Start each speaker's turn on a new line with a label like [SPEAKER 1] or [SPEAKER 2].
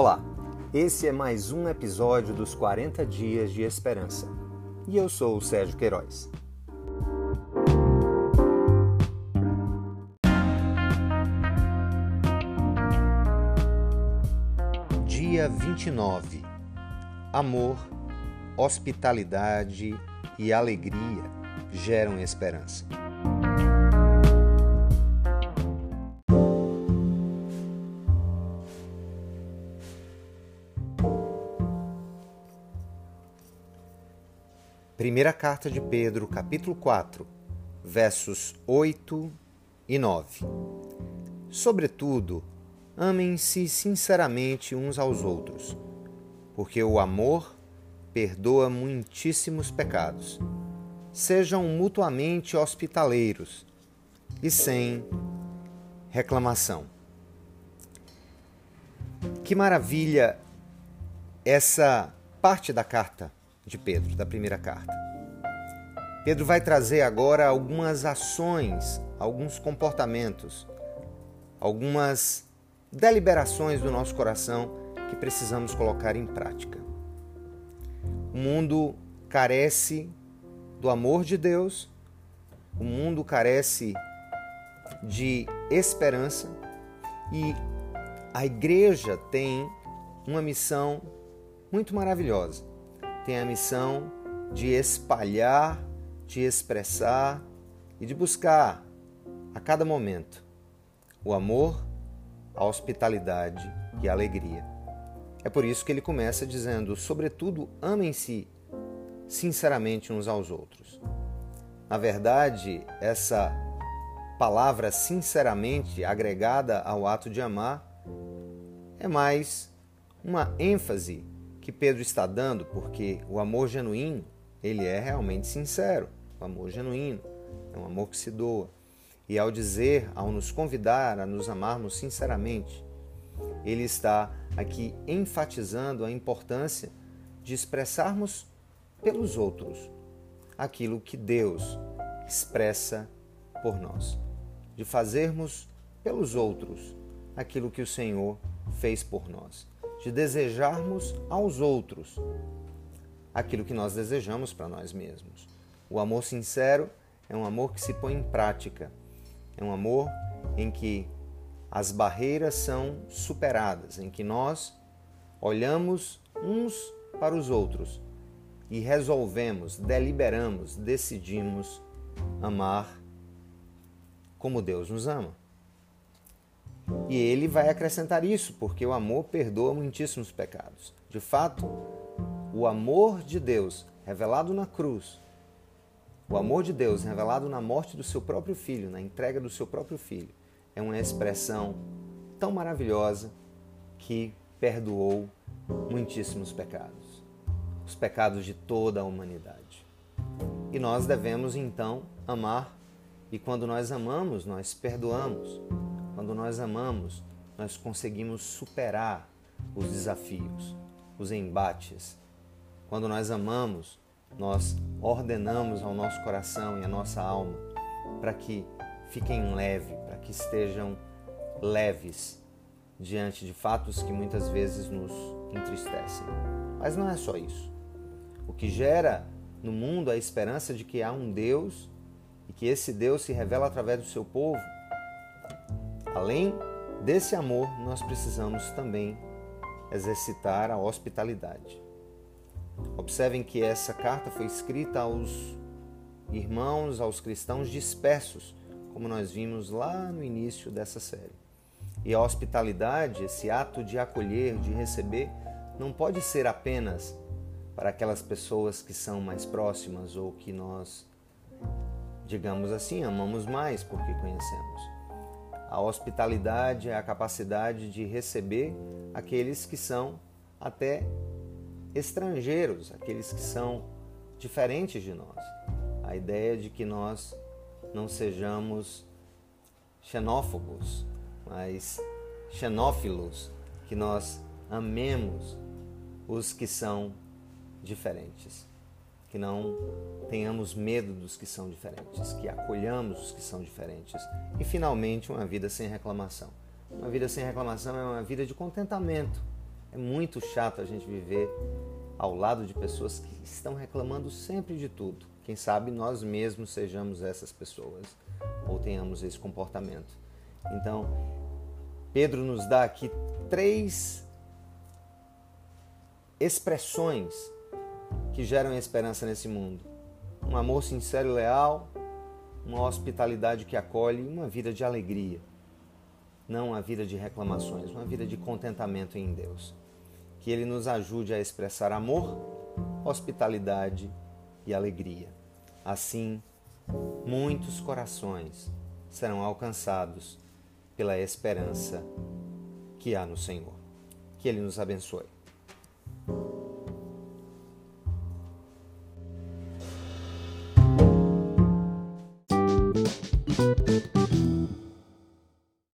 [SPEAKER 1] Olá, esse é mais um episódio dos 40 Dias de Esperança e eu sou o Sérgio Queiroz. Dia 29 Amor, hospitalidade e alegria geram esperança. Primeira carta de Pedro, capítulo 4, versos 8 e 9. Sobretudo, amem-se sinceramente uns aos outros, porque o amor perdoa muitíssimos pecados. Sejam mutuamente hospitaleiros e sem reclamação. Que maravilha essa parte da carta de Pedro, da primeira carta. Pedro vai trazer agora algumas ações, alguns comportamentos, algumas deliberações do nosso coração que precisamos colocar em prática. O mundo carece do amor de Deus, o mundo carece de esperança e a igreja tem uma missão muito maravilhosa tem a missão de espalhar, de expressar e de buscar a cada momento o amor, a hospitalidade e a alegria. É por isso que ele começa dizendo: sobretudo, amem-se sinceramente uns aos outros. Na verdade, essa palavra sinceramente agregada ao ato de amar é mais uma ênfase que Pedro está dando, porque o amor genuíno, ele é realmente sincero. O amor genuíno é um amor que se doa. E ao dizer, ao nos convidar a nos amarmos sinceramente, ele está aqui enfatizando a importância de expressarmos pelos outros aquilo que Deus expressa por nós, de fazermos pelos outros aquilo que o Senhor fez por nós de desejarmos aos outros aquilo que nós desejamos para nós mesmos. O amor sincero é um amor que se põe em prática, é um amor em que as barreiras são superadas, em que nós olhamos uns para os outros e resolvemos, deliberamos, decidimos amar como Deus nos ama. E ele vai acrescentar isso, porque o amor perdoa muitíssimos pecados. De fato, o amor de Deus revelado na cruz, o amor de Deus revelado na morte do seu próprio filho, na entrega do seu próprio filho, é uma expressão tão maravilhosa que perdoou muitíssimos pecados, os pecados de toda a humanidade. E nós devemos então amar, e quando nós amamos, nós perdoamos. Quando nós amamos, nós conseguimos superar os desafios, os embates. Quando nós amamos, nós ordenamos ao nosso coração e à nossa alma para que fiquem leve, para que estejam leves diante de fatos que muitas vezes nos entristecem. Mas não é só isso. O que gera no mundo a esperança de que há um Deus e que esse Deus se revela através do seu povo Além desse amor, nós precisamos também exercitar a hospitalidade. Observem que essa carta foi escrita aos irmãos, aos cristãos dispersos, como nós vimos lá no início dessa série. E a hospitalidade, esse ato de acolher, de receber, não pode ser apenas para aquelas pessoas que são mais próximas ou que nós, digamos assim, amamos mais porque conhecemos. A hospitalidade é a capacidade de receber aqueles que são até estrangeiros, aqueles que são diferentes de nós. A ideia de que nós não sejamos xenófobos, mas xenófilos, que nós amemos os que são diferentes que não tenhamos medo dos que são diferentes, que acolhamos os que são diferentes. E finalmente, uma vida sem reclamação. Uma vida sem reclamação é uma vida de contentamento, É muito chato a gente viver ao lado de pessoas que estão reclamando sempre de tudo. Quem sabe nós mesmos sejamos essas pessoas ou tenhamos esse comportamento. Então, Pedro nos dá aqui três expressões que geram esperança nesse mundo: um amor sincero e leal, uma hospitalidade que acolhe uma vida de alegria. Não uma vida de reclamações, uma vida de contentamento em Deus. Que Ele nos ajude a expressar amor, hospitalidade e alegria. Assim, muitos corações serão alcançados pela esperança que há no Senhor. Que Ele nos abençoe.